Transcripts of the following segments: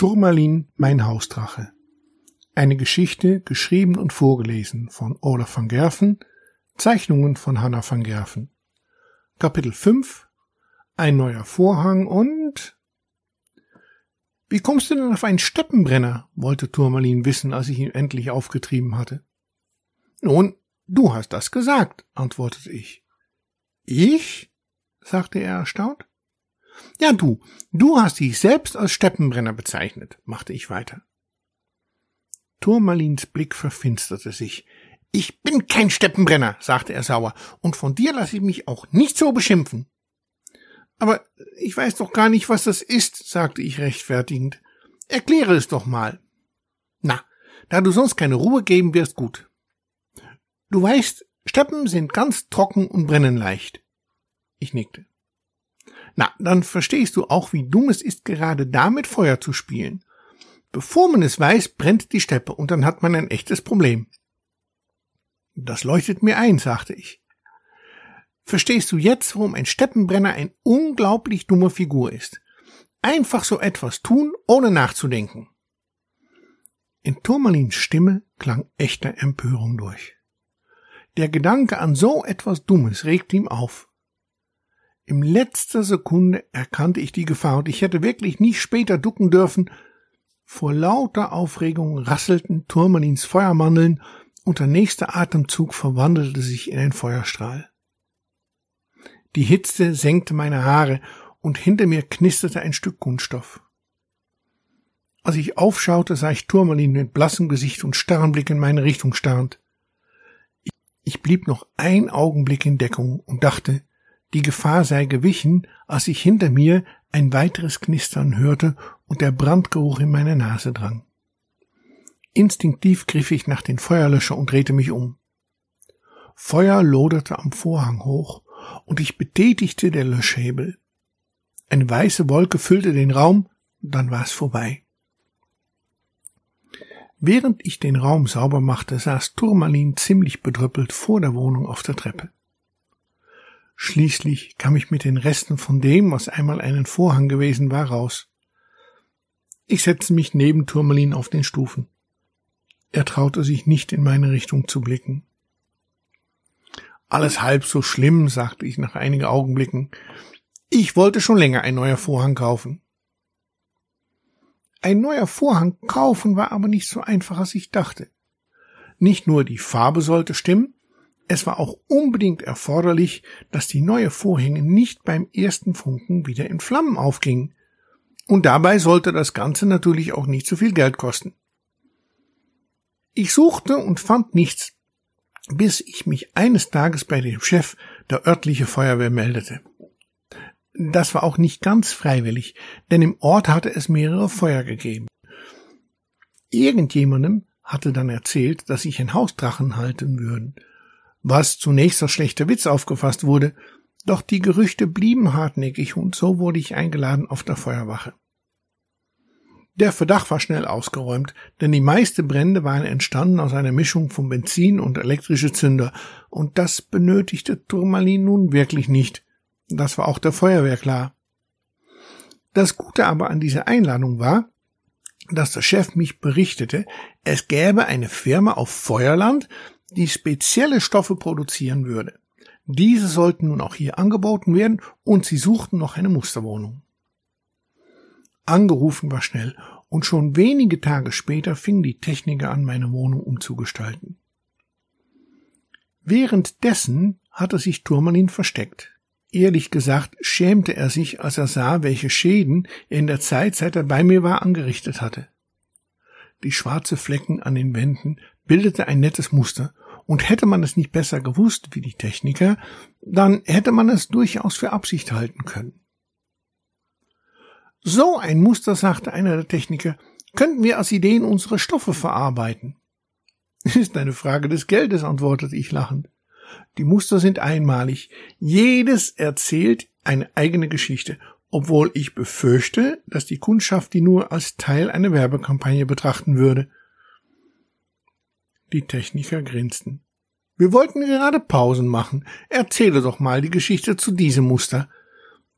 Turmalin, mein Hausdrache. Eine Geschichte, geschrieben und vorgelesen von Olaf van Gerven, Zeichnungen von Hanna van Gerven. Kapitel 5 Ein neuer Vorhang und Wie kommst du denn auf einen Steppenbrenner? wollte Turmalin wissen, als ich ihn endlich aufgetrieben hatte. Nun, du hast das gesagt, antwortete ich. Ich? sagte er erstaunt. Ja, du, du hast dich selbst als Steppenbrenner bezeichnet, machte ich weiter. Turmalins Blick verfinsterte sich. Ich bin kein Steppenbrenner, sagte er sauer, und von dir lasse ich mich auch nicht so beschimpfen. Aber ich weiß doch gar nicht, was das ist, sagte ich rechtfertigend. Erkläre es doch mal. Na, da du sonst keine Ruhe geben wirst, gut. Du weißt, Steppen sind ganz trocken und brennen leicht. Ich nickte. Na, dann verstehst du auch, wie dumm es ist, gerade damit Feuer zu spielen. Bevor man es weiß, brennt die Steppe und dann hat man ein echtes Problem. Das leuchtet mir ein, sagte ich. Verstehst du jetzt, warum ein Steppenbrenner ein unglaublich dummer Figur ist? Einfach so etwas tun, ohne nachzudenken. In Turmalins Stimme klang echter Empörung durch. Der Gedanke an so etwas Dummes regte ihm auf. Im letzter Sekunde erkannte ich die Gefahr und ich hätte wirklich nicht später ducken dürfen. Vor lauter Aufregung rasselten Turmalins Feuermandeln und der nächste Atemzug verwandelte sich in ein Feuerstrahl. Die Hitze senkte meine Haare und hinter mir knisterte ein Stück Kunststoff. Als ich aufschaute, sah ich Turmalin mit blassem Gesicht und starren Blick in meine Richtung starrend. Ich blieb noch ein Augenblick in Deckung und dachte, die Gefahr sei gewichen, als ich hinter mir ein weiteres Knistern hörte und der Brandgeruch in meine Nase drang. Instinktiv griff ich nach den Feuerlöscher und drehte mich um. Feuer loderte am Vorhang hoch und ich betätigte der Löschhebel. Eine weiße Wolke füllte den Raum, dann war es vorbei. Während ich den Raum sauber machte, saß Turmalin ziemlich bedrüppelt vor der Wohnung auf der Treppe. Schließlich kam ich mit den Resten von dem, was einmal einen Vorhang gewesen war, raus. Ich setzte mich neben Turmalin auf den Stufen. Er traute sich nicht in meine Richtung zu blicken. Alles halb so schlimm, sagte ich nach einigen Augenblicken. Ich wollte schon länger ein neuer Vorhang kaufen. Ein neuer Vorhang kaufen war aber nicht so einfach, als ich dachte. Nicht nur die Farbe sollte stimmen, es war auch unbedingt erforderlich, dass die neue Vorhänge nicht beim ersten Funken wieder in Flammen aufgingen. Und dabei sollte das Ganze natürlich auch nicht so viel Geld kosten. Ich suchte und fand nichts, bis ich mich eines Tages bei dem Chef der örtliche Feuerwehr meldete. Das war auch nicht ganz freiwillig, denn im Ort hatte es mehrere Feuer gegeben. Irgendjemandem hatte dann erzählt, dass sich ein Hausdrachen halten würden, was zunächst als schlechter Witz aufgefasst wurde, doch die Gerüchte blieben hartnäckig und so wurde ich eingeladen auf der Feuerwache. Der Verdacht war schnell ausgeräumt, denn die meisten Brände waren entstanden aus einer Mischung von Benzin und elektrische Zünder, und das benötigte Turmalin nun wirklich nicht. Das war auch der Feuerwehr klar. Das Gute aber an dieser Einladung war, dass der Chef mich berichtete, es gäbe eine Firma auf Feuerland, die spezielle Stoffe produzieren würde. Diese sollten nun auch hier angeboten werden und sie suchten noch eine Musterwohnung. Angerufen war schnell und schon wenige Tage später fingen die Techniker an, meine Wohnung umzugestalten. Währenddessen hatte sich Turmalin versteckt. Ehrlich gesagt schämte er sich, als er sah, welche Schäden er in der Zeit, seit er bei mir war, angerichtet hatte. Die schwarze Flecken an den Wänden bildete ein nettes Muster, und hätte man es nicht besser gewusst wie die Techniker, dann hätte man es durchaus für Absicht halten können. So ein Muster, sagte einer der Techniker, könnten wir als Ideen unsere Stoffe verarbeiten. Ist eine Frage des Geldes, antwortete ich lachend. Die Muster sind einmalig. Jedes erzählt eine eigene Geschichte, obwohl ich befürchte, dass die Kundschaft die nur als Teil einer Werbekampagne betrachten würde. Die Techniker grinsten. Wir wollten gerade Pausen machen. Erzähle doch mal die Geschichte zu diesem Muster.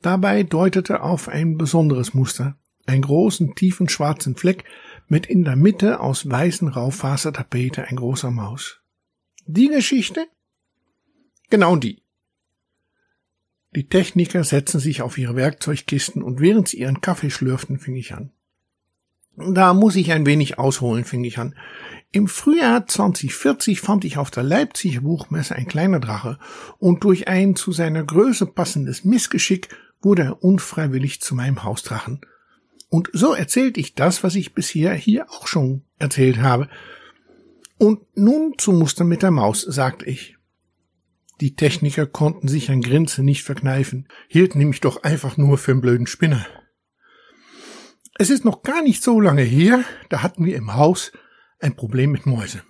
Dabei deutete auf ein besonderes Muster, einen großen, tiefen schwarzen Fleck mit in der Mitte aus weißen Raufasertapete ein großer Maus. Die Geschichte? Genau die. Die Techniker setzen sich auf ihre Werkzeugkisten und während sie ihren Kaffee schlürften, fing ich an. Da muss ich ein wenig ausholen, fing ich an. Im Frühjahr 2040 fand ich auf der Leipziger Buchmesse ein kleiner Drache und durch ein zu seiner Größe passendes Missgeschick wurde er unfreiwillig zu meinem Hausdrachen. Und so erzählte ich das, was ich bisher hier auch schon erzählt habe. Und nun zum Muster mit der Maus, sagte ich. Die Techniker konnten sich ein Grinsen nicht verkneifen, hielten nämlich doch einfach nur für einen blöden Spinner. Es ist noch gar nicht so lange her, da hatten wir im Haus ein Problem mit Mäuse.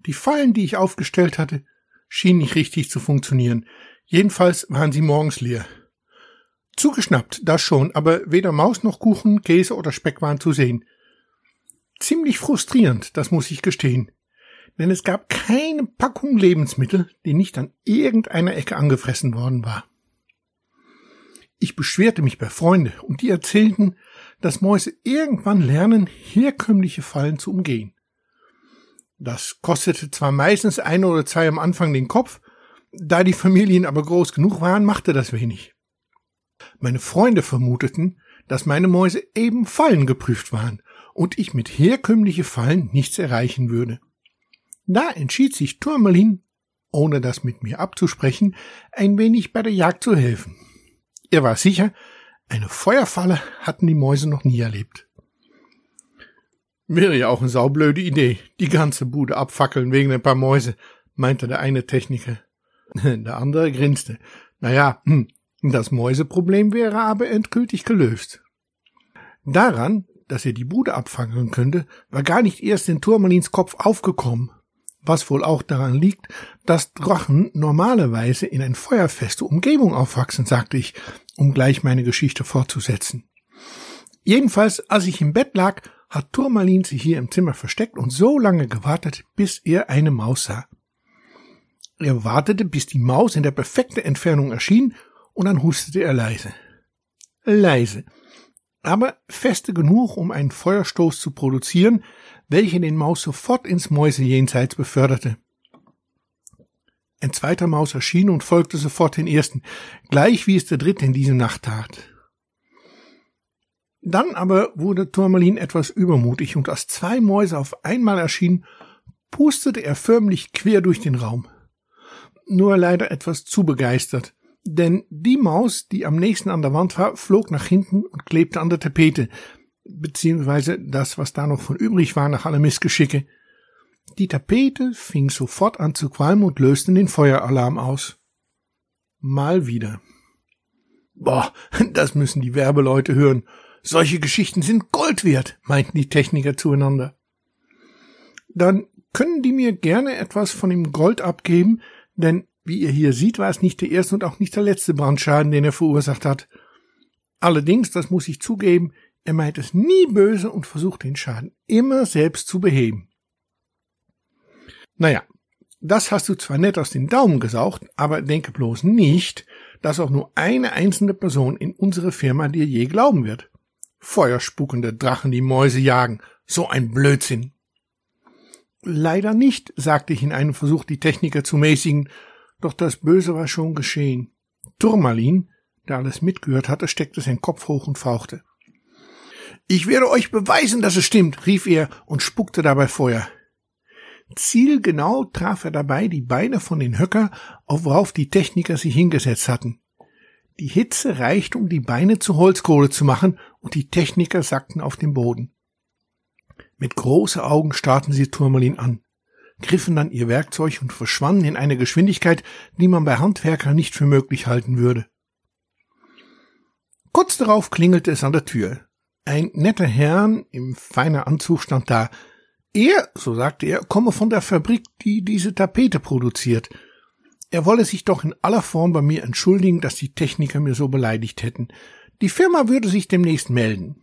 Die Fallen, die ich aufgestellt hatte, schienen nicht richtig zu funktionieren. Jedenfalls waren sie morgens leer. Zugeschnappt, das schon, aber weder Maus noch Kuchen, Käse oder Speck waren zu sehen. Ziemlich frustrierend, das muss ich gestehen. Denn es gab keine Packung Lebensmittel, die nicht an irgendeiner Ecke angefressen worden war. Ich beschwerte mich bei Freunden und die erzählten, dass Mäuse irgendwann lernen, herkömmliche Fallen zu umgehen. Das kostete zwar meistens ein oder zwei am Anfang den Kopf, da die Familien aber groß genug waren, machte das wenig. Meine Freunde vermuteten, dass meine Mäuse eben Fallen geprüft waren und ich mit herkömmliche Fallen nichts erreichen würde. Da entschied sich Turmalin, ohne das mit mir abzusprechen, ein wenig bei der Jagd zu helfen. Er war sicher, eine Feuerfalle hatten die Mäuse noch nie erlebt. Wäre ja auch eine saublöde Idee, die ganze Bude abfackeln wegen ein paar Mäuse, meinte der eine Techniker. Der andere grinste. Naja, hm, das Mäuseproblem wäre aber endgültig gelöst. Daran, dass er die Bude abfackeln könnte, war gar nicht erst in Turmalins Kopf aufgekommen, was wohl auch daran liegt, dass Drachen normalerweise in ein feuerfeste Umgebung aufwachsen, sagte ich, um gleich meine Geschichte fortzusetzen. Jedenfalls, als ich im Bett lag, hat Turmalin sich hier im Zimmer versteckt und so lange gewartet, bis er eine Maus sah. Er wartete, bis die Maus in der perfekten Entfernung erschien, und dann hustete er leise. Leise, aber feste genug, um einen Feuerstoß zu produzieren, welcher den Maus sofort ins Mäusejenseits beförderte. Ein zweiter Maus erschien und folgte sofort den ersten, gleich wie es der dritte in diese Nacht tat. Dann aber wurde Turmalin etwas übermutig und als zwei Mäuse auf einmal erschienen, pustete er förmlich quer durch den Raum. Nur leider etwas zu begeistert, denn die Maus, die am nächsten an der Wand war, flog nach hinten und klebte an der Tapete, beziehungsweise das, was da noch von übrig war nach allem Missgeschicke. Die Tapete fing sofort an zu qualmen und löste den Feueralarm aus. Mal wieder. Boah, das müssen die Werbeleute hören. Solche Geschichten sind Gold wert, meinten die Techniker zueinander. Dann können die mir gerne etwas von dem Gold abgeben, denn wie ihr hier seht, war es nicht der erste und auch nicht der letzte Brandschaden, den er verursacht hat. Allerdings, das muss ich zugeben, er meint es nie böse und versucht den Schaden immer selbst zu beheben. Naja, das hast du zwar nett aus den Daumen gesaugt, aber denke bloß nicht, dass auch nur eine einzelne Person in unserer Firma dir je glauben wird. Feuerspuckende Drachen, die Mäuse jagen, so ein Blödsinn. Leider nicht, sagte ich in einem Versuch, die Techniker zu mäßigen, doch das Böse war schon geschehen. Turmalin, der alles mitgehört hatte, steckte seinen Kopf hoch und fauchte. Ich werde euch beweisen, dass es stimmt, rief er und spuckte dabei Feuer. Zielgenau traf er dabei die Beine von den Höcker, auf worauf die Techniker sich hingesetzt hatten. Die Hitze reichte, um die Beine zu Holzkohle zu machen, und die Techniker sackten auf den Boden. Mit großen Augen starrten sie Turmalin an, griffen dann ihr Werkzeug und verschwanden in einer Geschwindigkeit, die man bei Handwerkern nicht für möglich halten würde. Kurz darauf klingelte es an der Tür. Ein netter Herrn im feiner Anzug stand da. Er, so sagte er, komme von der Fabrik, die diese Tapete produziert. Er wolle sich doch in aller Form bei mir entschuldigen, dass die Techniker mir so beleidigt hätten. Die Firma würde sich demnächst melden.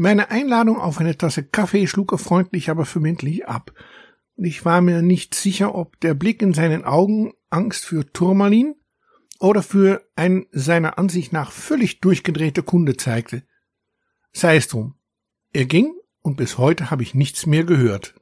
Meine Einladung auf eine Tasse Kaffee schlug er freundlich, aber verbindlich ab. Und ich war mir nicht sicher, ob der Blick in seinen Augen Angst für Turmalin oder für ein seiner Ansicht nach völlig durchgedrehte Kunde zeigte. Sei es drum. Er ging und bis heute habe ich nichts mehr gehört.